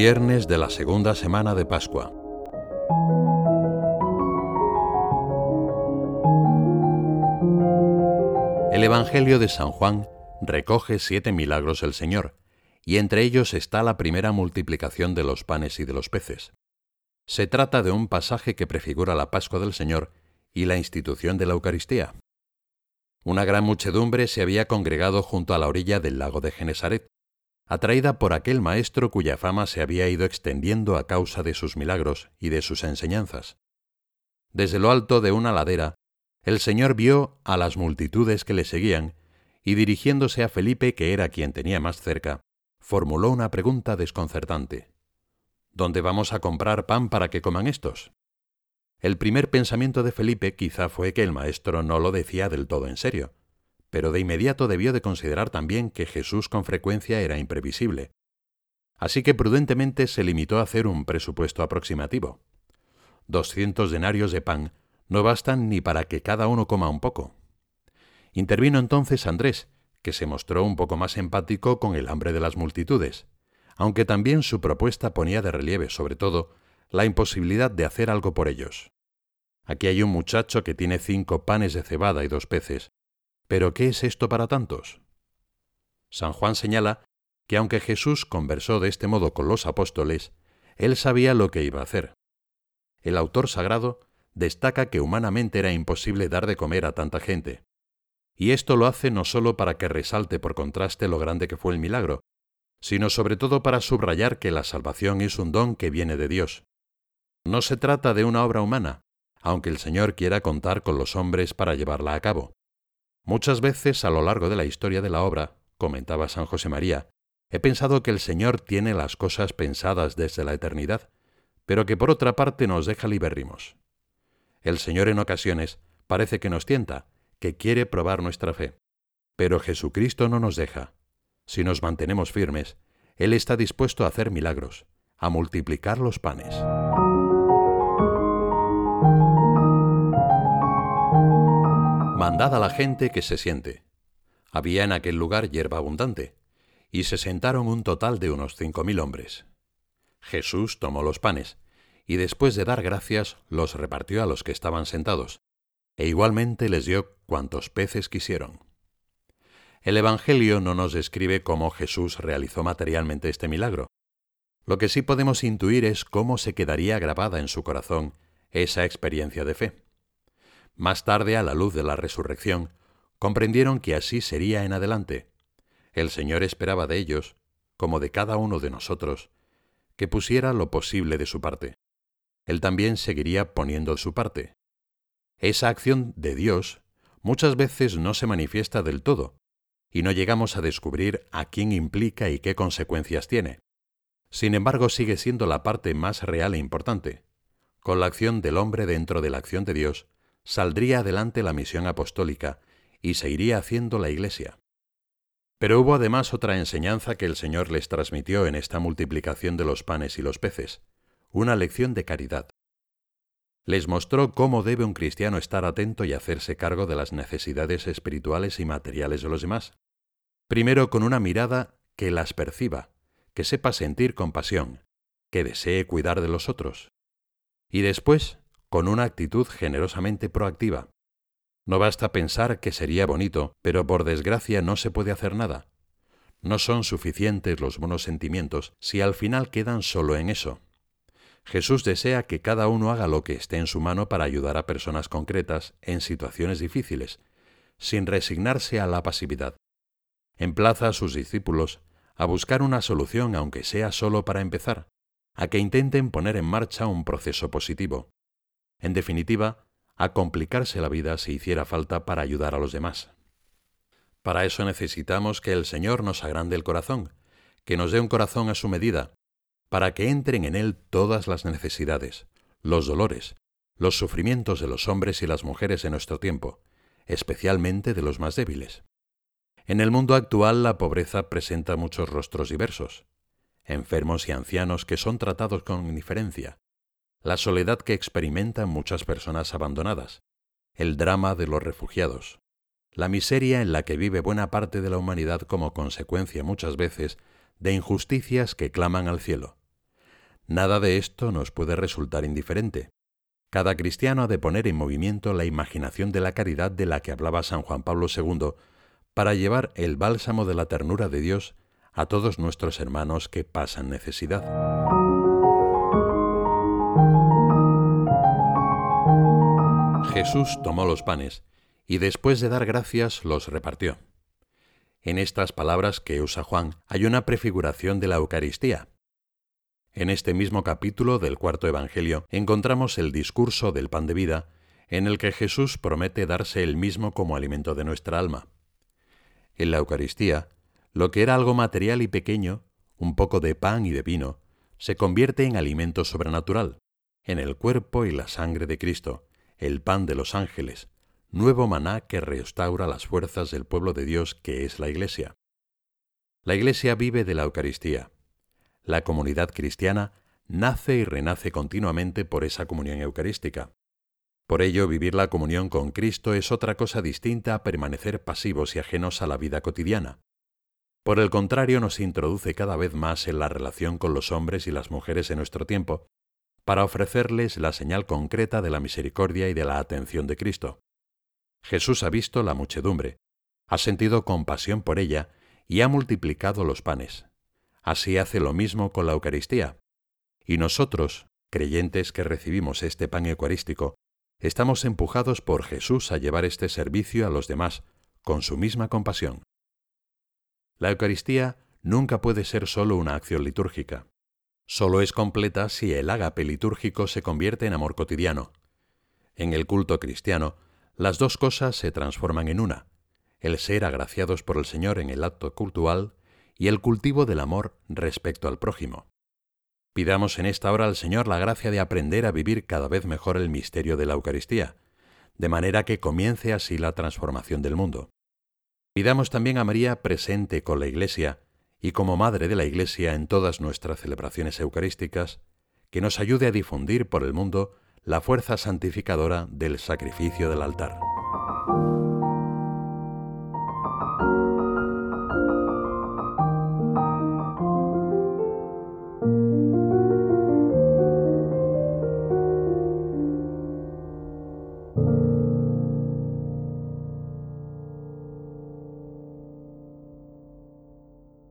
Viernes de la segunda semana de Pascua. El Evangelio de San Juan recoge siete milagros del Señor, y entre ellos está la primera multiplicación de los panes y de los peces. Se trata de un pasaje que prefigura la Pascua del Señor y la institución de la Eucaristía. Una gran muchedumbre se había congregado junto a la orilla del lago de Genesaret, atraída por aquel maestro cuya fama se había ido extendiendo a causa de sus milagros y de sus enseñanzas. Desde lo alto de una ladera, el Señor vio a las multitudes que le seguían y dirigiéndose a Felipe, que era quien tenía más cerca, formuló una pregunta desconcertante. ¿Dónde vamos a comprar pan para que coman estos? El primer pensamiento de Felipe quizá fue que el maestro no lo decía del todo en serio, pero de inmediato debió de considerar también que Jesús con frecuencia era imprevisible. Así que prudentemente se limitó a hacer un presupuesto aproximativo. Doscientos denarios de pan no bastan ni para que cada uno coma un poco. Intervino entonces Andrés, que se mostró un poco más empático con el hambre de las multitudes, aunque también su propuesta ponía de relieve, sobre todo, la imposibilidad de hacer algo por ellos. Aquí hay un muchacho que tiene cinco panes de cebada y dos peces, pero ¿qué es esto para tantos? San Juan señala que aunque Jesús conversó de este modo con los apóstoles, él sabía lo que iba a hacer. El autor sagrado destaca que humanamente era imposible dar de comer a tanta gente. Y esto lo hace no solo para que resalte por contraste lo grande que fue el milagro, sino sobre todo para subrayar que la salvación es un don que viene de Dios. No se trata de una obra humana, aunque el Señor quiera contar con los hombres para llevarla a cabo. Muchas veces a lo largo de la historia de la obra, comentaba San José María, he pensado que el Señor tiene las cosas pensadas desde la eternidad, pero que por otra parte nos deja libérrimos. El Señor en ocasiones parece que nos tienta, que quiere probar nuestra fe, pero Jesucristo no nos deja. Si nos mantenemos firmes, Él está dispuesto a hacer milagros, a multiplicar los panes. Mandad a la gente que se siente. Había en aquel lugar hierba abundante, y se sentaron un total de unos cinco mil hombres. Jesús tomó los panes, y después de dar gracias los repartió a los que estaban sentados, e igualmente les dio cuantos peces quisieron. El Evangelio no nos describe cómo Jesús realizó materialmente este milagro. Lo que sí podemos intuir es cómo se quedaría grabada en su corazón esa experiencia de fe. Más tarde, a la luz de la resurrección, comprendieron que así sería en adelante. El Señor esperaba de ellos, como de cada uno de nosotros, que pusiera lo posible de su parte. Él también seguiría poniendo su parte. Esa acción de Dios muchas veces no se manifiesta del todo, y no llegamos a descubrir a quién implica y qué consecuencias tiene. Sin embargo, sigue siendo la parte más real e importante. Con la acción del hombre dentro de la acción de Dios, saldría adelante la misión apostólica y se iría haciendo la Iglesia. Pero hubo además otra enseñanza que el Señor les transmitió en esta multiplicación de los panes y los peces, una lección de caridad. Les mostró cómo debe un cristiano estar atento y hacerse cargo de las necesidades espirituales y materiales de los demás. Primero con una mirada que las perciba, que sepa sentir compasión, que desee cuidar de los otros. Y después con una actitud generosamente proactiva. No basta pensar que sería bonito, pero por desgracia no se puede hacer nada. No son suficientes los buenos sentimientos si al final quedan solo en eso. Jesús desea que cada uno haga lo que esté en su mano para ayudar a personas concretas en situaciones difíciles, sin resignarse a la pasividad. Emplaza a sus discípulos a buscar una solución aunque sea solo para empezar, a que intenten poner en marcha un proceso positivo en definitiva, a complicarse la vida si hiciera falta para ayudar a los demás. Para eso necesitamos que el Señor nos agrande el corazón, que nos dé un corazón a su medida, para que entren en él todas las necesidades, los dolores, los sufrimientos de los hombres y las mujeres en nuestro tiempo, especialmente de los más débiles. En el mundo actual la pobreza presenta muchos rostros diversos, enfermos y ancianos que son tratados con indiferencia, la soledad que experimentan muchas personas abandonadas, el drama de los refugiados, la miseria en la que vive buena parte de la humanidad como consecuencia muchas veces de injusticias que claman al cielo, Nada de esto nos puede resultar indiferente. Cada cristiano ha de poner en movimiento la imaginación de la caridad de la que hablaba San Juan Pablo II para llevar el bálsamo de la ternura de Dios a todos nuestros hermanos que pasan necesidad. Jesús tomó los panes y después de dar gracias los repartió. En estas palabras que usa Juan hay una prefiguración de la Eucaristía. En este mismo capítulo del cuarto Evangelio encontramos el discurso del pan de vida, en el que Jesús promete darse el mismo como alimento de nuestra alma. En la Eucaristía, lo que era algo material y pequeño, un poco de pan y de vino, se convierte en alimento sobrenatural, en el cuerpo y la sangre de Cristo, el pan de los ángeles, nuevo maná que restaura las fuerzas del pueblo de Dios que es la Iglesia. La Iglesia vive de la Eucaristía. La comunidad cristiana nace y renace continuamente por esa comunión eucarística. Por ello, vivir la comunión con Cristo es otra cosa distinta a permanecer pasivos y ajenos a la vida cotidiana. Por el contrario, nos introduce cada vez más en la relación con los hombres y las mujeres en nuestro tiempo, para ofrecerles la señal concreta de la misericordia y de la atención de Cristo. Jesús ha visto la muchedumbre, ha sentido compasión por ella y ha multiplicado los panes. Así hace lo mismo con la Eucaristía. Y nosotros, creyentes que recibimos este pan eucarístico, estamos empujados por Jesús a llevar este servicio a los demás con su misma compasión. La Eucaristía nunca puede ser solo una acción litúrgica. Solo es completa si el ágape litúrgico se convierte en amor cotidiano. En el culto cristiano, las dos cosas se transforman en una, el ser agraciados por el Señor en el acto cultual y el cultivo del amor respecto al prójimo. Pidamos en esta hora al Señor la gracia de aprender a vivir cada vez mejor el misterio de la Eucaristía, de manera que comience así la transformación del mundo. Pidamos también a María presente con la Iglesia y como Madre de la Iglesia en todas nuestras celebraciones eucarísticas, que nos ayude a difundir por el mundo la fuerza santificadora del sacrificio del altar.